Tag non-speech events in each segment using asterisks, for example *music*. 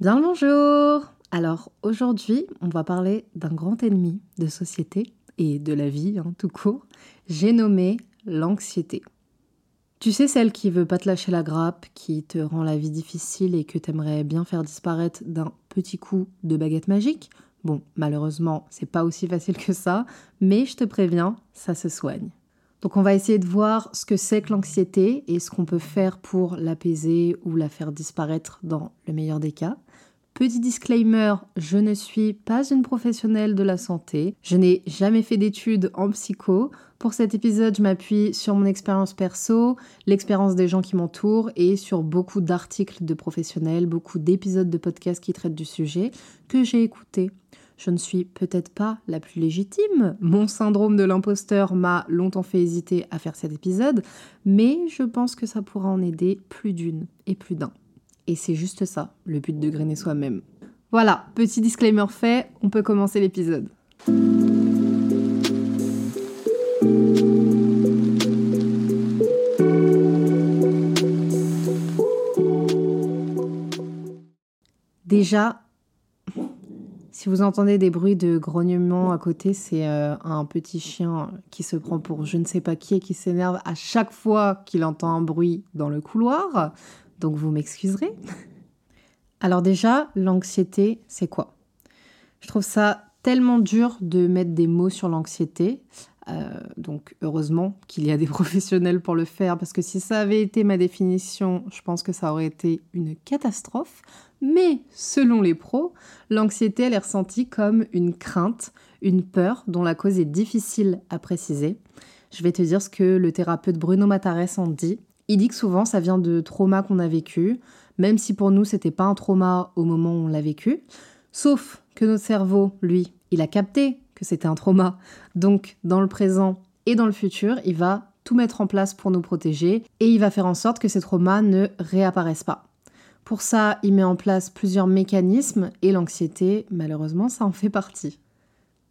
Bien bonjour Alors aujourd'hui, on va parler d'un grand ennemi de société et de la vie hein, tout court. J'ai nommé l'anxiété. Tu sais celle qui veut pas te lâcher la grappe, qui te rend la vie difficile et que t'aimerais bien faire disparaître d'un petit coup de baguette magique? Bon, malheureusement, c'est pas aussi facile que ça, mais je te préviens, ça se soigne. Donc on va essayer de voir ce que c'est que l'anxiété et ce qu'on peut faire pour l'apaiser ou la faire disparaître dans le meilleur des cas. Petit disclaimer, je ne suis pas une professionnelle de la santé. Je n'ai jamais fait d'études en psycho. Pour cet épisode, je m'appuie sur mon expérience perso, l'expérience des gens qui m'entourent et sur beaucoup d'articles de professionnels, beaucoup d'épisodes de podcasts qui traitent du sujet que j'ai écoutés. Je ne suis peut-être pas la plus légitime. Mon syndrome de l'imposteur m'a longtemps fait hésiter à faire cet épisode, mais je pense que ça pourra en aider plus d'une et plus d'un. Et c'est juste ça, le but de grainer soi-même. Voilà, petit disclaimer fait, on peut commencer l'épisode. Déjà, si vous entendez des bruits de grognement à côté, c'est euh, un petit chien qui se prend pour je ne sais pas qui et qui s'énerve à chaque fois qu'il entend un bruit dans le couloir donc vous m'excuserez. Alors déjà, l'anxiété, c'est quoi? Je trouve ça tellement dur de mettre des mots sur l'anxiété. Euh, donc heureusement qu'il y a des *laughs* professionnels pour le faire, parce que si ça avait été ma définition, je pense que ça aurait été une catastrophe. Mais selon les pros, l'anxiété, elle est ressentie comme une crainte, une peur dont la cause est difficile à préciser. Je vais te dire ce que le thérapeute Bruno Matares en dit. Il dit que souvent ça vient de traumas qu'on a vécu, même si pour nous c'était pas un trauma au moment où on l'a vécu. Sauf que notre cerveau, lui, il a capté que c'était un trauma. Donc dans le présent et dans le futur, il va tout mettre en place pour nous protéger et il va faire en sorte que ces traumas ne réapparaissent pas. Pour ça, il met en place plusieurs mécanismes et l'anxiété, malheureusement, ça en fait partie.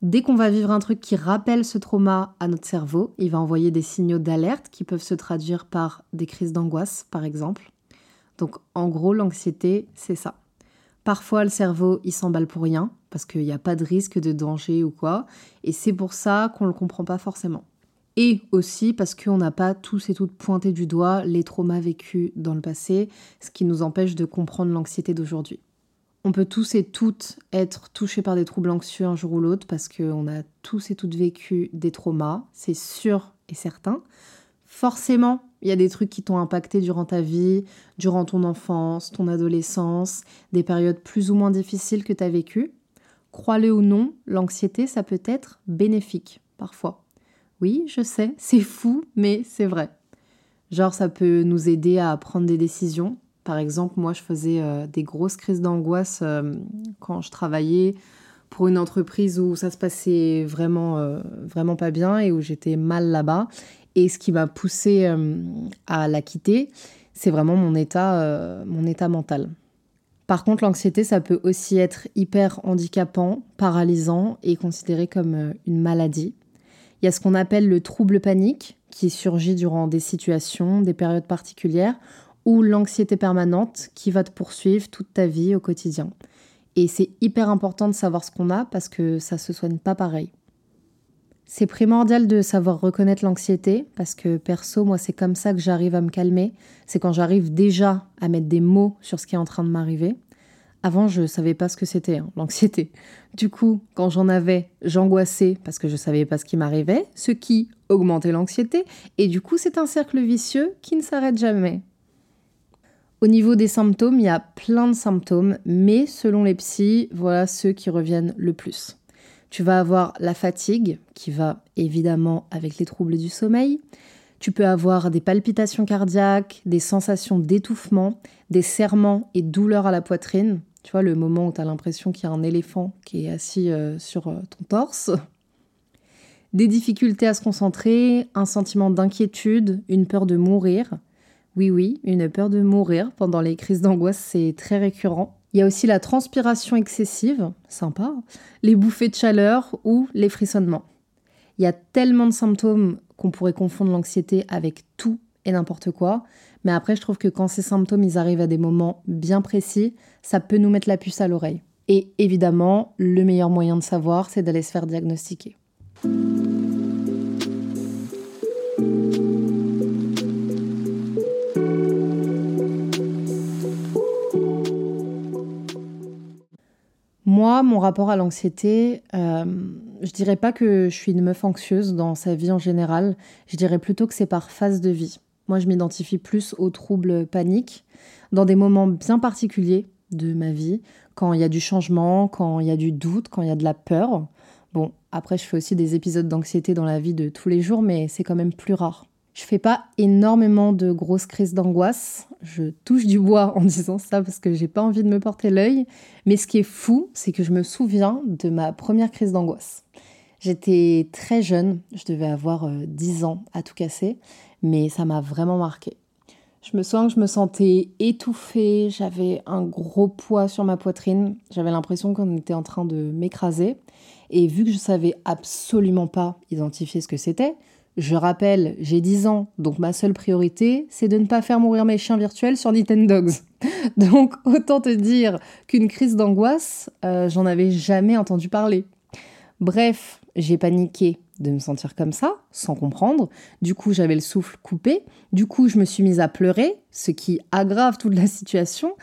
Dès qu'on va vivre un truc qui rappelle ce trauma à notre cerveau, il va envoyer des signaux d'alerte qui peuvent se traduire par des crises d'angoisse, par exemple. Donc en gros, l'anxiété, c'est ça. Parfois, le cerveau, il s'emballe pour rien, parce qu'il n'y a pas de risque de danger ou quoi, et c'est pour ça qu'on ne le comprend pas forcément. Et aussi parce qu'on n'a pas tous et toutes pointé du doigt les traumas vécus dans le passé, ce qui nous empêche de comprendre l'anxiété d'aujourd'hui. On peut tous et toutes être touchés par des troubles anxieux un jour ou l'autre parce qu'on a tous et toutes vécu des traumas, c'est sûr et certain. Forcément, il y a des trucs qui t'ont impacté durant ta vie, durant ton enfance, ton adolescence, des périodes plus ou moins difficiles que tu as vécues. Crois-le ou non, l'anxiété, ça peut être bénéfique, parfois. Oui, je sais, c'est fou, mais c'est vrai. Genre, ça peut nous aider à prendre des décisions, par exemple, moi, je faisais euh, des grosses crises d'angoisse euh, quand je travaillais pour une entreprise où ça se passait vraiment, euh, vraiment pas bien et où j'étais mal là-bas. Et ce qui m'a poussé à la quitter, c'est vraiment mon état, mon état mental. Par contre, l'anxiété, ça peut aussi être hyper handicapant, paralysant et considéré comme une maladie. Il y a ce qu'on appelle le trouble panique qui surgit durant des situations, des périodes particulières ou l'anxiété permanente qui va te poursuivre toute ta vie au quotidien. Et c'est hyper important de savoir ce qu'on a parce que ça se soigne pas pareil. C'est primordial de savoir reconnaître l'anxiété parce que perso, moi, c'est comme ça que j'arrive à me calmer. C'est quand j'arrive déjà à mettre des mots sur ce qui est en train de m'arriver. Avant, je savais pas ce que c'était, hein, l'anxiété. Du coup, quand j'en avais, j'angoissais parce que je savais pas ce qui m'arrivait, ce qui augmentait l'anxiété. Et du coup, c'est un cercle vicieux qui ne s'arrête jamais. Au niveau des symptômes, il y a plein de symptômes, mais selon les psys, voilà ceux qui reviennent le plus. Tu vas avoir la fatigue, qui va évidemment avec les troubles du sommeil. Tu peux avoir des palpitations cardiaques, des sensations d'étouffement, des serrements et douleurs à la poitrine. Tu vois, le moment où tu as l'impression qu'il y a un éléphant qui est assis euh, sur ton torse. Des difficultés à se concentrer, un sentiment d'inquiétude, une peur de mourir. Oui, oui, une peur de mourir pendant les crises d'angoisse, c'est très récurrent. Il y a aussi la transpiration excessive, sympa, les bouffées de chaleur ou les frissonnements. Il y a tellement de symptômes qu'on pourrait confondre l'anxiété avec tout et n'importe quoi. Mais après, je trouve que quand ces symptômes ils arrivent à des moments bien précis, ça peut nous mettre la puce à l'oreille. Et évidemment, le meilleur moyen de savoir, c'est d'aller se faire diagnostiquer. Moi, mon rapport à l'anxiété, euh, je dirais pas que je suis une meuf anxieuse dans sa vie en général. Je dirais plutôt que c'est par phase de vie. Moi, je m'identifie plus aux troubles paniques dans des moments bien particuliers de ma vie, quand il y a du changement, quand il y a du doute, quand il y a de la peur. Bon, après, je fais aussi des épisodes d'anxiété dans la vie de tous les jours, mais c'est quand même plus rare. Je fais pas énormément de grosses crises d'angoisse. Je touche du bois en disant ça parce que j'ai pas envie de me porter l'œil. Mais ce qui est fou, c'est que je me souviens de ma première crise d'angoisse. J'étais très jeune, je devais avoir 10 euh, ans à tout casser, mais ça m'a vraiment marqué. Je me sens que je me sentais étouffée, j'avais un gros poids sur ma poitrine, j'avais l'impression qu'on était en train de m'écraser. Et vu que je savais absolument pas identifier ce que c'était, je rappelle, j'ai 10 ans, donc ma seule priorité, c'est de ne pas faire mourir mes chiens virtuels sur Nintendogs. *laughs* donc autant te dire qu'une crise d'angoisse, euh, j'en avais jamais entendu parler. Bref, j'ai paniqué de me sentir comme ça, sans comprendre. Du coup, j'avais le souffle coupé. Du coup, je me suis mise à pleurer, ce qui aggrave toute la situation,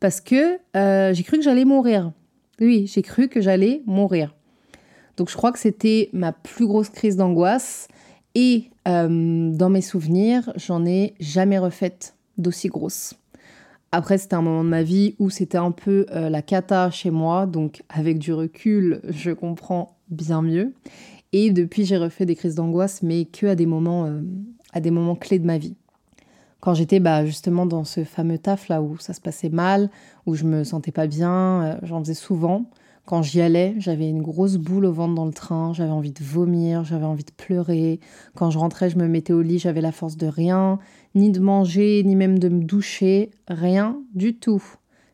parce que euh, j'ai cru que j'allais mourir. Oui, j'ai cru que j'allais mourir. Donc je crois que c'était ma plus grosse crise d'angoisse. Et euh, dans mes souvenirs, j'en ai jamais refaite d'aussi grosse. Après, c'était un moment de ma vie où c'était un peu euh, la cata chez moi, donc avec du recul, je comprends bien mieux. Et depuis, j'ai refait des crises d'angoisse, mais que à des moments, euh, à des moments clés de ma vie. Quand j'étais bah, justement dans ce fameux taf là où ça se passait mal, où je me sentais pas bien, j'en faisais souvent. Quand j'y allais, j'avais une grosse boule au ventre dans le train, j'avais envie de vomir, j'avais envie de pleurer. Quand je rentrais, je me mettais au lit, j'avais la force de rien, ni de manger, ni même de me doucher, rien du tout.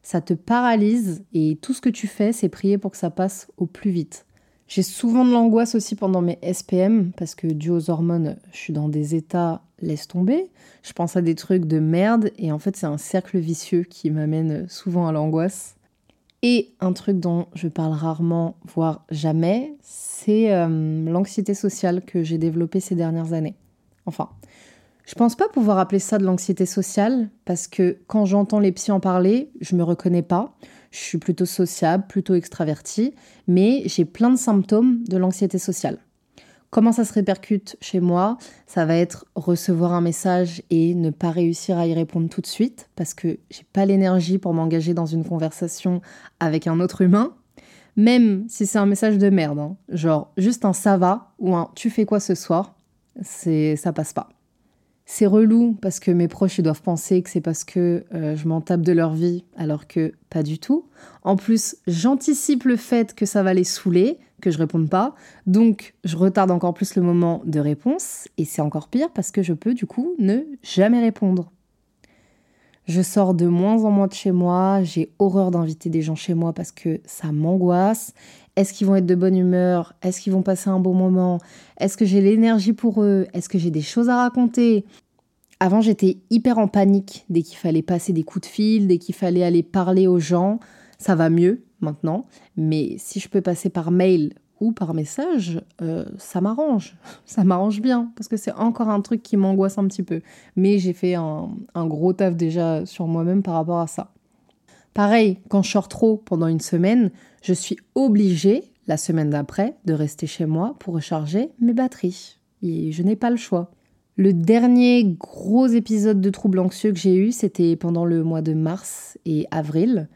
Ça te paralyse et tout ce que tu fais, c'est prier pour que ça passe au plus vite. J'ai souvent de l'angoisse aussi pendant mes SPM parce que dû aux hormones, je suis dans des états laisse tomber. Je pense à des trucs de merde et en fait c'est un cercle vicieux qui m'amène souvent à l'angoisse. Et un truc dont je parle rarement, voire jamais, c'est euh, l'anxiété sociale que j'ai développée ces dernières années. Enfin, je pense pas pouvoir appeler ça de l'anxiété sociale parce que quand j'entends les psys en parler, je me reconnais pas. Je suis plutôt sociable, plutôt extravertie, mais j'ai plein de symptômes de l'anxiété sociale. Comment ça se répercute chez moi Ça va être recevoir un message et ne pas réussir à y répondre tout de suite parce que j'ai pas l'énergie pour m'engager dans une conversation avec un autre humain. Même si c'est un message de merde, hein. genre juste un ça va ou un tu fais quoi ce soir, c'est ça passe pas. C'est relou parce que mes proches doivent penser que c'est parce que euh, je m'en tape de leur vie alors que pas du tout. En plus, j'anticipe le fait que ça va les saouler, que je réponde pas. Donc, je retarde encore plus le moment de réponse. Et c'est encore pire parce que je peux, du coup, ne jamais répondre. Je sors de moins en moins de chez moi. J'ai horreur d'inviter des gens chez moi parce que ça m'angoisse. Est-ce qu'ils vont être de bonne humeur? Est-ce qu'ils vont passer un bon moment? Est-ce que j'ai l'énergie pour eux? Est-ce que j'ai des choses à raconter? Avant, j'étais hyper en panique dès qu'il fallait passer des coups de fil, dès qu'il fallait aller parler aux gens. Ça va mieux maintenant, mais si je peux passer par mail ou par message, euh, ça m'arrange. *laughs* Ça m'arrange bien, parce que c'est encore un truc qui m'angoisse un petit peu. Mais j'ai fait un, gros taf déjà sur moi-même par rapport à ça. Pareil, quand je sors trop pendant une semaine, je suis obligée, la semaine d'après, de rester chez moi pour recharger mes batteries. Et je n'ai pas le choix. Le dernier gros épisode de trouble anxieux que j'ai eu, c'était pendant le mois de mars et avril.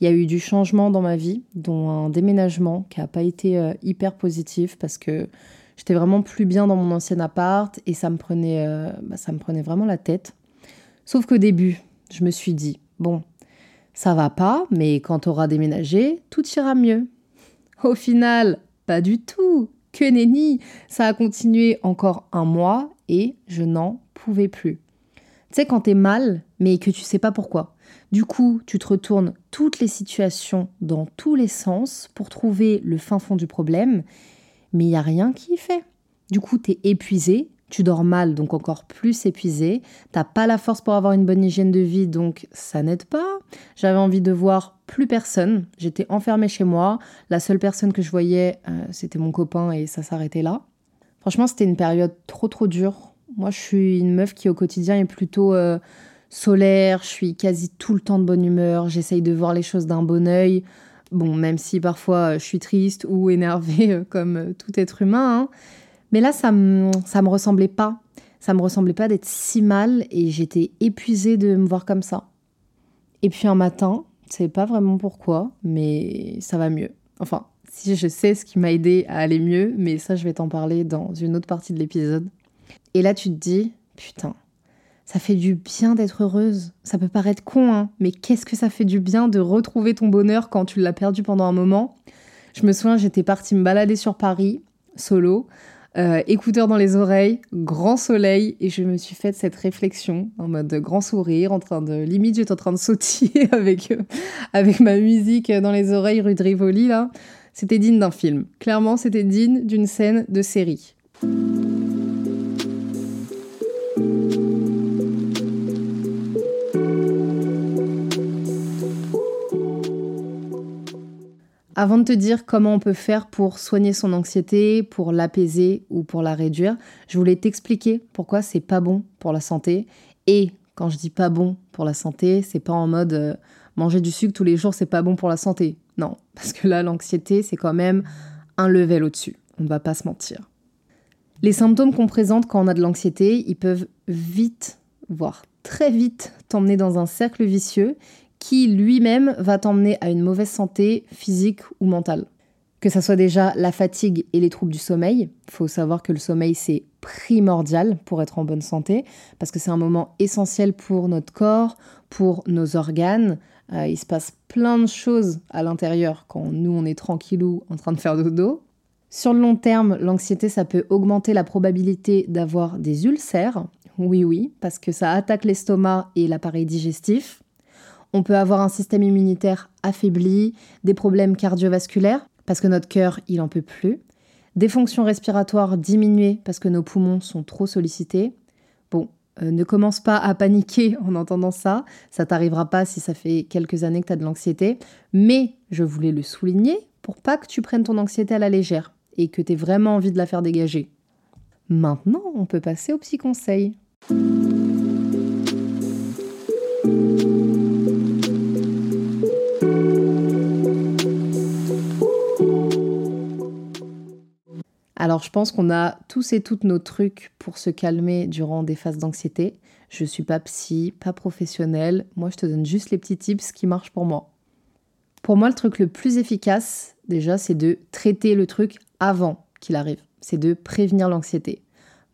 Il y a eu du changement dans ma vie, dont un déménagement qui n'a pas été euh, hyper positif parce que j'étais vraiment plus bien dans mon ancien appart et ça me prenait, euh, bah, ça me prenait vraiment la tête. Sauf qu'au début, je me suis dit, bon, Ça va pas, mais quand tu auras déménagé, tout ira mieux. Au final, pas du tout. Que nenni Ça a continué encore un mois et je n'en pouvais plus. Tu sais, quand t'es mal, mais que tu sais pas pourquoi. Du coup, tu te retournes toutes les situations dans tous les sens pour trouver le fin fond du problème, mais il n'y a rien qui y fait. Du coup, tu es épuisé, tu dors mal, donc encore plus épuisé, t'as pas la force pour avoir une bonne hygiène de vie, donc ça n'aide pas. J'avais envie de voir plus personne, j'étais enfermée chez moi, la seule personne que je voyais, euh, c'était mon copain et ça s'arrêtait là. Franchement, c'était une période trop trop dure. Moi, je suis une meuf qui au quotidien est plutôt euh, solaire, je suis quasi tout le temps de bonne humeur, j'essaye de voir les choses d'un bon oeil. Bon, même si parfois je suis triste ou énervée *laughs* euh, comme tout être humain, hein. Mais là ça me, me ressemblait pas. Ça me ressemblait pas d'être si mal et j'étais épuisée de me voir comme ça. Et puis un matin, je sais pas vraiment pourquoi, mais ça va mieux. Enfin, si je sais ce qui m'a aidé à aller mieux, mais ça je vais t'en parler dans une autre partie de l'épisode. Et là tu te dis, putain, ça fait du bien d'être heureuse. Ça peut paraître con, hein, mais qu'est-ce que ça fait du bien de retrouver ton bonheur quand tu l'as perdu pendant un moment? Je me souviens, j'étais partie me balader sur Paris, solo, euh, écouteurs dans les oreilles, grand soleil, et je me suis faite cette réflexion en mode grand sourire, en train de limite j'étais en train de sautiller *laughs* avec euh, avec ma musique dans les oreilles rue de Rivoli là. C'était digne d'un film. Clairement, c'était digne d'une scène de série. Avant de te dire comment on peut faire pour soigner son anxiété, pour l'apaiser ou pour la réduire, je voulais t'expliquer pourquoi c'est pas bon pour la santé. Et quand je dis pas bon pour la santé, c'est pas en mode euh, manger du sucre tous les jours, c'est pas bon pour la santé. Non, *laughs* parce que là, l'anxiété, c'est quand même un level au-dessus. On ne va pas se mentir. Les symptômes qu'on présente quand on a de l'anxiété, ils peuvent vite, voire très vite, t'emmener dans un cercle vicieux qui lui-même va t'emmener à une mauvaise santé physique ou mentale. Que ça soit déjà la fatigue et les troubles du sommeil, il faut savoir que le sommeil c'est primordial pour être en bonne santé parce que c'est un moment essentiel pour notre corps, pour nos organes. Euh, il se passe plein de choses à l'intérieur quand nous on est tranquillou en train de faire dodo. Sur le long terme, l'anxiété ça peut augmenter la probabilité d'avoir des ulcères. Oui oui, parce que ça attaque l'estomac et l'appareil digestif. On peut avoir un système immunitaire affaibli, des problèmes cardiovasculaires parce que notre cœur, il en peut plus, des fonctions respiratoires diminuées parce que nos poumons sont trop sollicités. Bon, euh, ne commence pas à paniquer en entendant ça, ça t'arrivera pas si ça fait quelques années que tu as de l'anxiété, mais je voulais le souligner pour pas que tu prennes ton anxiété à la légère et que tu aies vraiment envie de la faire dégager. Maintenant, on peut passer au petit conseil. Je pense qu'on a tous et toutes nos trucs pour se calmer durant des phases d'anxiété. Je suis pas psy, pas professionnelle. Moi, je te donne juste les petits tips qui marchent pour moi. Pour moi, le truc le plus efficace, déjà, c'est de traiter le truc avant qu'il arrive. C'est de prévenir l'anxiété.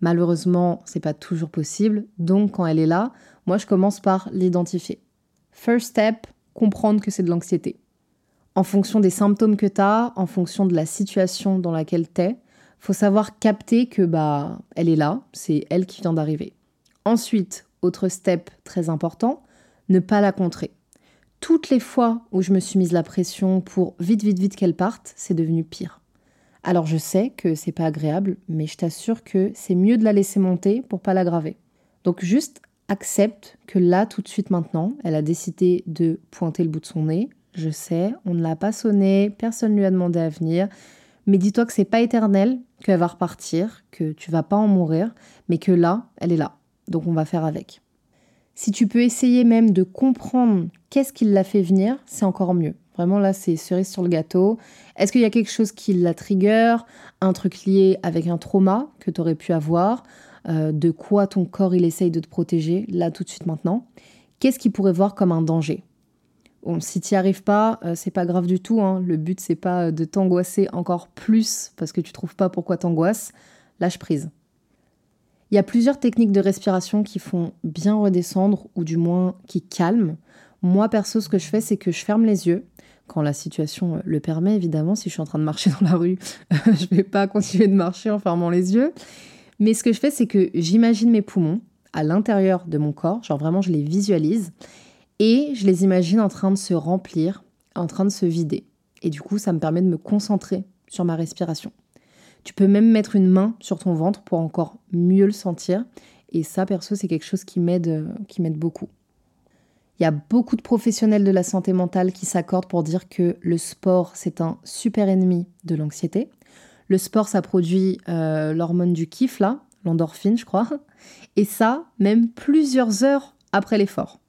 Malheureusement, c'est pas toujours possible. Donc, quand elle est là, moi, je commence par l'identifier. First step, comprendre que c'est de l'anxiété. En fonction des symptômes que tu as, en fonction de la situation dans laquelle tu es, faut savoir capter que bah elle est là, c'est elle qui vient d'arriver. Ensuite, autre step très important, ne pas la contrer. Toutes les fois où je me suis mise la pression pour vite vite vite qu'elle parte, c'est devenu pire. Alors je sais que c'est pas agréable, mais je t'assure que c'est mieux de la laisser monter pour pas l'aggraver. Donc juste accepte que là tout de suite maintenant, elle a décidé de pointer le bout de son nez. Je sais, on ne l'a pas sonné, personne ne lui a demandé à venir. Mais dis-toi que c'est pas éternel, qu'elle va repartir, que tu vas pas en mourir, mais que là, elle est là. Donc on va faire avec. Si tu peux essayer même de comprendre qu'est-ce qui l'a fait venir, c'est encore mieux. Vraiment là, c'est cerise sur le gâteau. Est-ce qu'il y a quelque chose qui la trigger, un truc lié avec un trauma que tu aurais pu avoir, euh, de quoi ton corps il essaye de te protéger, là tout de suite maintenant? Qu'est-ce qu'il pourrait voir comme un danger? Bon, si tu n'y arrives pas, euh, c'est pas grave du tout. Hein. Le but, c'est pas de t'angoisser encore plus parce que tu trouves pas pourquoi t'angoisses. Lâche prise. Il y a plusieurs techniques de respiration qui font bien redescendre ou du moins qui calment. Moi, perso, ce que je fais, c'est que je ferme les yeux quand la situation le permet, évidemment. Si je suis en train de marcher *laughs* dans la rue, *laughs* je vais pas continuer de marcher en fermant les yeux. Mais ce que je fais, c'est que j'imagine mes poumons à l'intérieur de mon corps, genre vraiment je les visualise, et je les imagine en train de se remplir, en train de se vider. Et du coup, ça me permet de me concentrer sur ma respiration. Tu peux même mettre une main sur ton ventre pour encore mieux le sentir. Et ça, perso, c'est quelque chose qui m'aide, qui m'aide beaucoup. Il y a beaucoup de professionnels de la santé mentale qui s'accordent pour dire que le sport, c'est un super ennemi de l'anxiété. Le sport, ça produit euh, l'hormone du kiff, là, l'endorphine, je crois. Et ça, même plusieurs heures après l'effort.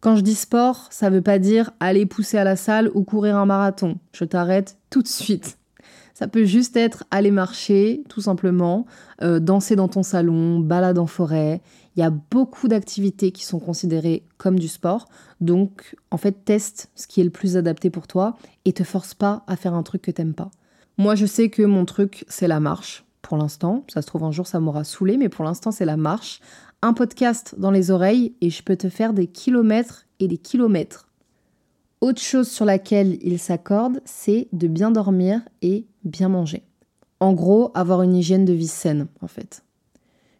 Quand je dis sport, ça veut pas dire aller pousser à la salle ou courir un marathon. Je t'arrête tout de suite. Ça peut juste être aller marcher, tout simplement, euh, danser dans ton salon, balade en forêt. Il y a beaucoup d'activités qui sont considérées comme du sport. Donc, en fait, teste ce qui est le plus adapté pour toi et te force pas à faire un truc que t'aimes pas. Moi, je sais que mon truc, c'est la marche. Pour l'instant, ça se trouve un jour, ça m'aura saoulé, mais pour l'instant, c'est la marche. Un podcast dans les oreilles et je peux te faire des kilomètres et des kilomètres. Autre chose sur laquelle il s'accorde, c'est de bien dormir et bien manger. En gros, avoir une hygiène de vie saine, en fait.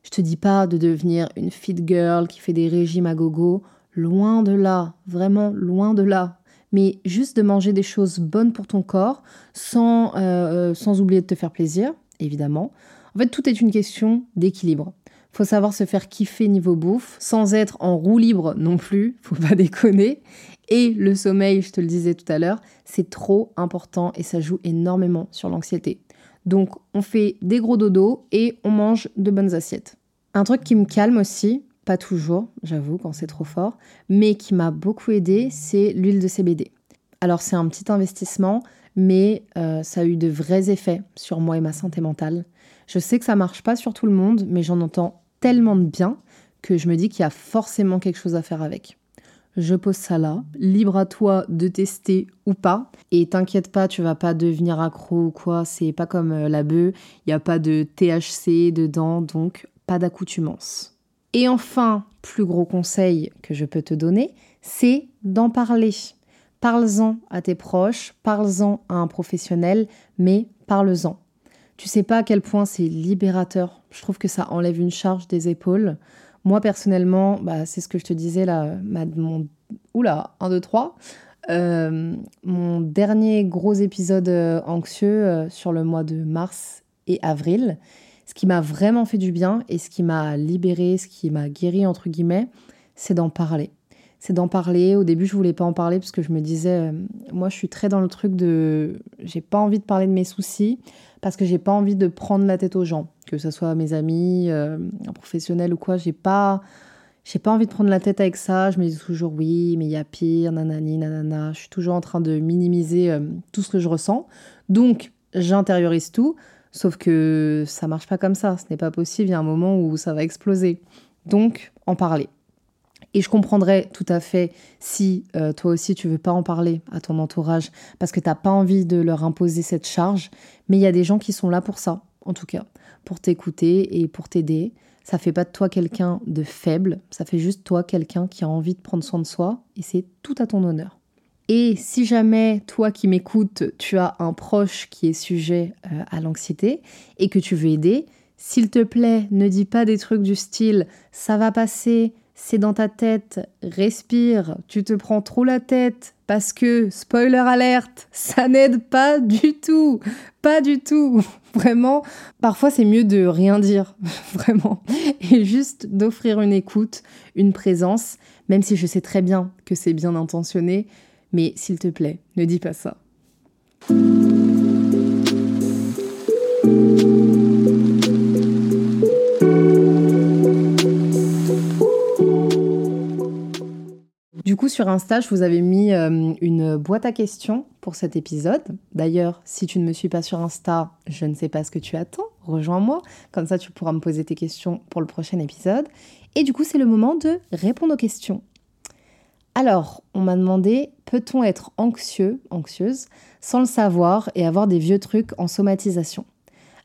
Je te dis pas de devenir une fit girl qui fait des régimes à gogo, loin de là, vraiment loin de là. Mais juste de manger des choses bonnes pour ton corps, sans, euh, sans oublier de te faire plaisir, évidemment. En fait, tout est une question d'équilibre. Faut savoir se faire kiffer niveau bouffe, sans être en roue libre non plus, *laughs* faut pas déconner. Et le sommeil, je te le disais tout à l'heure, c'est trop important et ça joue énormément sur l'anxiété. Donc on fait des gros dodos et on mange de bonnes assiettes. Un truc qui me calme aussi, pas toujours, j'avoue, quand c'est trop fort, mais qui m'a beaucoup aidé, c'est l'huile de CBD. Alors c'est un petit investissement, mais euh, ça a eu de vrais effets sur moi et ma santé mentale. Je sais que ça marche pas sur tout le monde, mais j'en entends tellement de bien que je me dis qu'il y a forcément quelque chose à faire avec je pose ça là, libre à toi de tester ou pas. Et t'inquiète pas, tu vas pas devenir accro ou quoi, c'est pas comme euh, la bœuf, il n'y a pas de THC dedans, donc pas d'accoutumance. Et enfin, plus gros conseil que je peux te donner, c'est d'en parler. Parle-en à tes proches, parle-en à un professionnel, mais parle-en. Tu sais pas à quel point c'est libérateur. Je trouve que ça enlève une charge des épaules. Moi, personnellement, bah, c'est ce que je te disais là, mon... Oula, 1, 2, 3. mon dernier gros épisode euh, anxieux euh, sur le mois de mars et avril, ce qui m'a vraiment fait du bien et ce qui m'a libéré, ce qui m'a guéri, entre guillemets, c'est d'en parler. C'est d'en parler. Au début, je voulais pas en parler parce que je me disais, euh, moi, je suis très dans le truc de. J'ai pas envie de parler de mes soucis parce que j'ai pas envie de prendre la tête aux gens que ce soit mes amis, euh, un professionnel ou quoi, j'ai pas, j'ai pas envie de prendre la tête avec ça. Je me dis toujours oui, mais il y a pire, nanani, nanana. Je suis toujours en train de minimiser euh, tout ce que je ressens. Donc, j'intériorise tout, sauf que ça marche pas comme ça. Ce n'est pas possible. Il y a un moment où ça va exploser. Donc, en parler. Et je comprendrais tout à fait si euh, toi aussi tu veux pas en parler à ton entourage parce que tu n'as pas envie de leur imposer cette charge. Mais il y a des gens qui sont là pour ça, en tout cas pour t'écouter et pour t'aider. Ça fait pas de toi quelqu'un de faible, ça fait juste toi quelqu'un qui a envie de prendre soin de soi et c'est tout à ton honneur. Et si jamais toi qui m'écoutes, tu as un proche qui est sujet euh, à l'anxiété et que tu veux aider, s'il te plaît, ne dis pas des trucs du style ça va passer, c'est dans ta tête, respire, tu te prends trop la tête. Parce que, spoiler alerte, ça n'aide pas du tout, pas du tout. *laughs* Vraiment, parfois c'est mieux de rien dire, *laughs* vraiment, et juste d'offrir une écoute, une présence, même si je sais très bien que c'est bien intentionné, mais s'il te plaît, ne dis pas ça. Sur Insta, je vous avais mis euh, une boîte à questions pour cet épisode. D'ailleurs, si tu ne me suis pas sur Insta, je ne sais pas ce que tu attends. Rejoins-moi. Comme ça, tu pourras me poser tes questions pour le prochain épisode. Et du coup, c'est le moment de répondre aux questions. Alors, on m'a demandé, peut-on être anxieux, anxieuse, sans le savoir et avoir des vieux trucs en somatisation?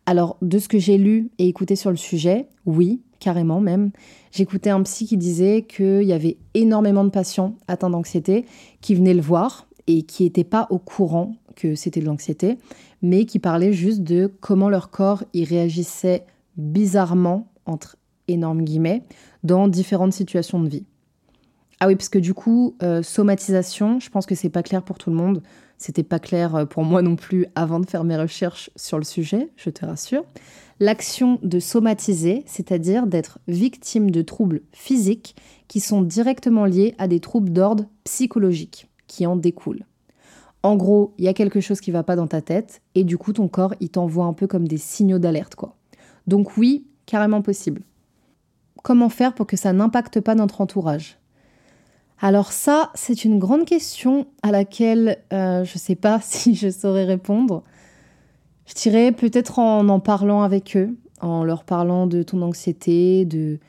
Alors, de ce que j'ai lu et écouté sur le sujet, oui, carrément même. J'écoutais un psy qui disait qu'il y avait énormément de patients atteints d'anxiété qui venaient le voir et qui n'étaient pas au courant que c'était de l'anxiété, mais qui parlaient juste de comment leur corps y réagissait bizarrement, entre énormes guillemets, dans différentes situations de vie. Ah oui, parce que du coup, euh, somatisation, je pense que c'est pas clair pour tout le monde. C'était pas clair euh, pour moi non plus avant de faire mes recherches sur le sujet, je te rassure. L'action de somatiser, c'est-à-dire d'être victime de troubles physiques qui sont directement liés à des troubles d'ordre psychologique qui en découlent. En gros, il y a quelque chose qui va pas dans ta tête et du coup ton corps il t'envoie un peu comme des signaux d'alerte quoi. Donc oui, carrément possible. Comment faire pour que ça n'impacte pas notre entourage? Alors ça, c'est une grande question à laquelle euh, je ne sais pas *laughs* si je saurais répondre. Je dirais peut-être en en parlant avec eux, en leur parlant de ton anxiété, de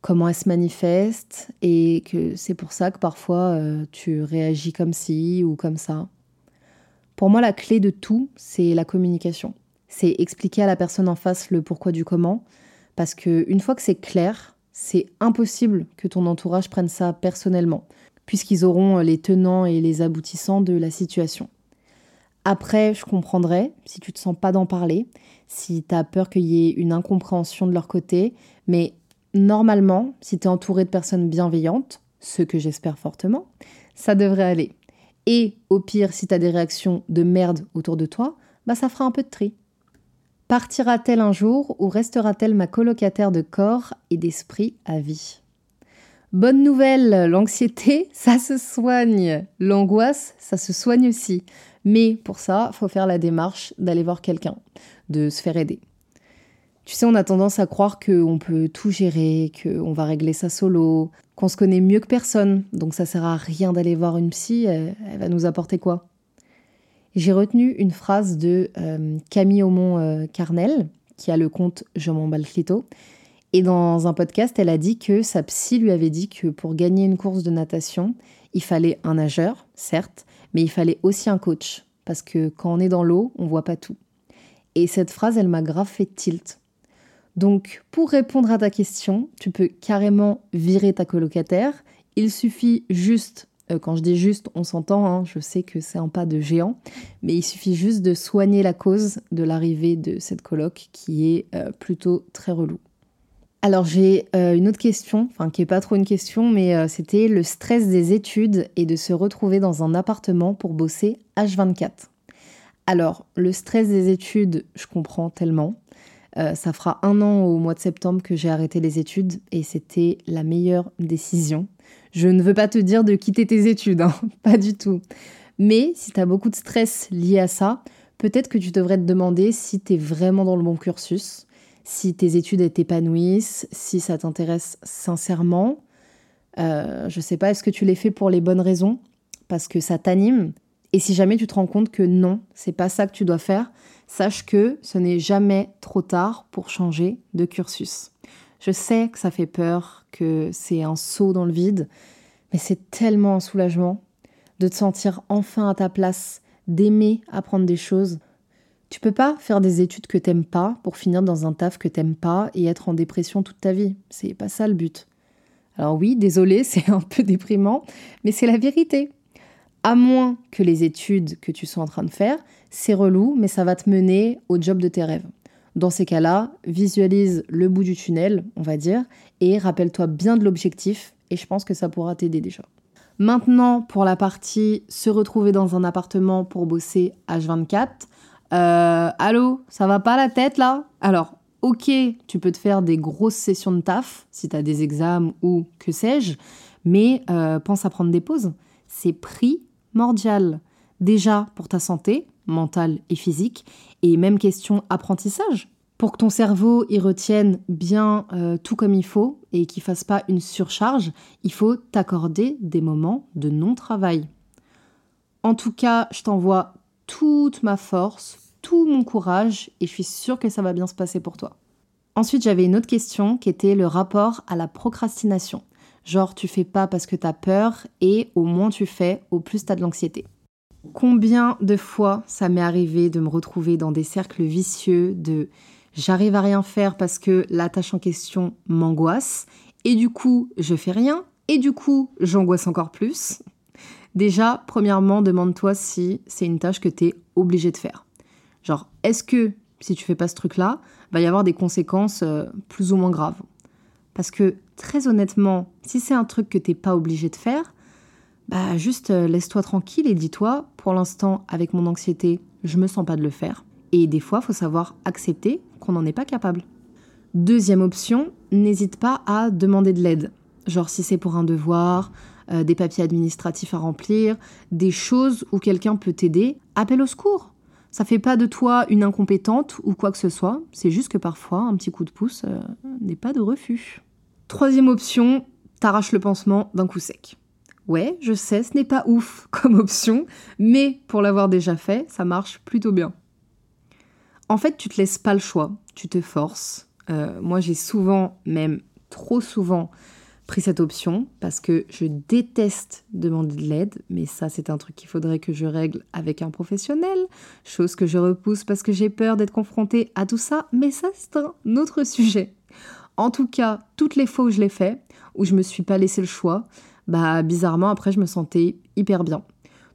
comment elle se manifeste, et que c'est pour ça que parfois euh, tu réagis comme ci ou comme ça. Pour moi, la clé de tout, c'est la communication. C'est expliquer à la personne en face le pourquoi du comment, parce que une fois que c'est clair, c'est impossible que ton entourage prenne ça personnellement, puisqu'ils auront les tenants et les aboutissants de la situation. Après, je comprendrais si tu te sens pas d'en parler, si tu as peur qu'il y ait une incompréhension de leur côté, mais normalement, si tu es entouré de personnes bienveillantes, ce que j'espère fortement, ça devrait aller. Et au pire, si tu as des réactions de merde autour de toi, bah ça fera un peu de tri. Partira-t-elle un jour ou restera-t-elle ma colocataire de corps et d'esprit à vie? Bonne nouvelle, l'anxiété, ça se soigne. L'angoisse, ça se soigne aussi. Mais pour ça, faut faire la démarche d'aller voir quelqu'un, de se faire aider. Tu sais, on a tendance à croire qu'on peut tout gérer, qu'on va régler ça solo, qu'on se connaît mieux que personne, donc ça sert à rien d'aller voir une psy, elle va nous apporter quoi? J'ai retenu une phrase de euh, Camille Aumont euh, qui a le compte Je m'en bats clito. Et dans un podcast, elle a dit que sa psy lui avait dit que pour gagner une course de natation, il fallait un nageur, certes, mais il fallait aussi un coach. Parce que quand on est dans l'eau, on voit pas tout. Et cette phrase, elle m'a grave fait tilt. Donc, pour répondre à ta question, tu peux carrément virer ta colocataire. Il suffit juste quand je dis juste, on s'entend, hein, je sais que c'est un pas de géant, mais il suffit juste de soigner la cause de l'arrivée de cette coloc qui est euh, plutôt très relou. Alors j'ai euh, une autre question, enfin qui est pas trop une question, mais c'était le stress des études et de se retrouver dans un appartement pour bosser H24. Alors le stress des études, je comprends tellement. Ça fera un an au mois de septembre que j'ai arrêté les études et c'était la meilleure décision. Je ne veux pas te dire de quitter tes études, hein, *laughs* pas du tout. Mais si tu as beaucoup de stress lié à ça, peut-être que tu devrais te demander si tu es vraiment dans le bon cursus, si tes études t'épanouissent, si ça t'intéresse sincèrement. Euh, je sais pas, est-ce que tu les fais pour les bonnes raisons? Parce que ça t'anime Et si jamais tu te rends compte que non, c'est pas ça que tu dois faire, sache que ce n'est jamais trop tard pour changer de cursus. Je sais que ça fait peur, que c'est un saut dans le vide, mais c'est tellement un soulagement de te sentir enfin à ta place, d'aimer apprendre des choses. Tu peux pas faire des études que t'aimes pas pour finir dans un taf que t'aimes pas et être en dépression toute ta vie. C'est pas ça le but. Alors oui, désolé, *laughs* c'est un peu déprimant, mais c'est la vérité. À moins que les études que tu sois en train de faire, c'est relou, mais ça va te mener au job de tes rêves. Dans ces cas-là, visualise le bout du tunnel, on va dire, et rappelle-toi bien de l'objectif, et je pense que ça pourra t'aider déjà. Maintenant, pour la partie se retrouver dans un appartement pour bosser H24. Euh, allô, ça va pas la tête là? Alors, ok, tu peux te faire des grosses sessions de taf si tu as des examens ou que sais-je, mais euh, pense à prendre des pauses. C'est primordial. Déjà pour ta santé, mentale et physique, et même question apprentissage. Pour que ton cerveau y retienne bien euh, tout comme il faut et qu'il fasse pas une surcharge, il faut t'accorder des moments de non-travail. En tout cas, je t'envoie toute ma force, tout mon courage et je suis sûre que ça va bien se passer pour toi. Ensuite, j'avais une autre question qui était le rapport à la procrastination. Genre, tu fais pas parce que tu as peur et au moins tu fais, au plus tu as de l'anxiété. Combien de fois ça m'est arrivé de me retrouver dans des cercles vicieux de j'arrive à rien faire parce que la tâche en question m'angoisse, et du coup, je fais rien, et du coup, j'angoisse encore plus. Déjà, premièrement, demande-toi si c'est une tâche que tu es obligé de faire. Genre, est-ce que si tu fais pas ce truc-là, va y avoir des conséquences euh, plus ou moins graves Parce que très honnêtement, si c'est un truc que t'es pas obligé de faire, bah juste euh, laisse-toi tranquille et dis-toi, pour l'instant, avec mon anxiété, je me sens pas de le faire. Et des fois, faut savoir accepter qu'on n'en est pas capable. Deuxième option, n'hésite pas à demander de l'aide. Genre si c'est pour un devoir, euh, des papiers administratifs à remplir, des choses où quelqu'un peut t'aider, appelle au secours. Ça fait pas de toi une incompétente ou quoi que ce soit, c'est juste que parfois un petit coup de pouce euh, n'est pas de refus. Troisième option, t'arraches le pansement d'un coup sec. Ouais, je sais, ce n'est pas ouf *laughs* comme option, mais pour l'avoir déjà fait, ça marche plutôt bien. En fait, tu te laisses pas le choix, tu te forces. Euh, moi, j'ai souvent, même trop souvent, pris cette option parce que je déteste demander de l'aide, mais ça, c'est un truc qu'il faudrait que je règle avec un professionnel, chose que je repousse parce que j'ai peur d'être confrontée à tout ça, mais ça, c'est un autre *laughs* sujet. En tout cas, toutes les fois où je l'ai fait, où je me suis pas laissé le choix, bah bizarrement après je me sentais hyper bien.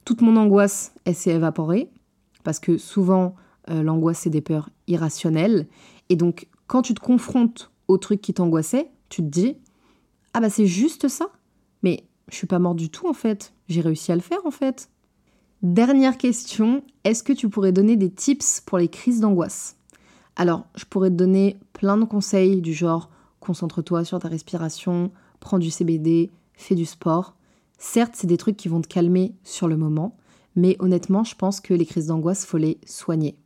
Toute mon angoisse, elle s'est évaporée parce que souvent euh, l'angoisse, c'est des peurs irrationnelles. Et donc, quand tu te confrontes au truc qui t'angoissait, tu te dis Ah bah c'est juste ça Mais je suis pas morte du tout en fait. J'ai réussi à le faire en fait. Dernière question, est-ce que tu pourrais donner des tips pour les crises d'angoisse? Alors, je pourrais te donner plein de conseils du genre concentre-toi sur ta respiration, prends du CBD, fais du sport. Certes, c'est des trucs qui vont te calmer sur le moment, mais honnêtement, je pense que les crises d'angoisse, faut les soigner.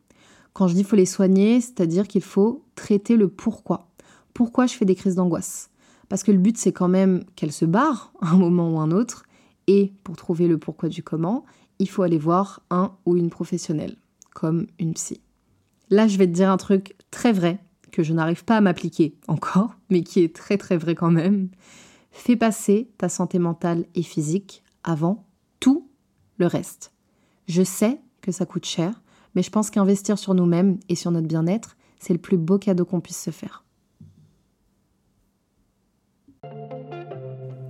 Quand je dis faut les soigner, c'est-à-dire qu'il faut traiter le pourquoi. Pourquoi je fais des crises d'angoisse? Parce que le but, c'est quand même qu'elles se barrent à un moment ou un autre. Et pour trouver le pourquoi du comment, il faut aller voir un ou une professionnelle, comme une psy. Là, je vais te dire un truc très vrai, que je n'arrive pas à m'appliquer encore, *laughs* mais qui est très très vrai quand même. Fais passer ta santé mentale et physique avant tout le reste. Je sais que ça coûte cher, mais je pense qu'investir sur nous-mêmes et sur notre bien-être, c'est le plus beau cadeau qu'on puisse se faire.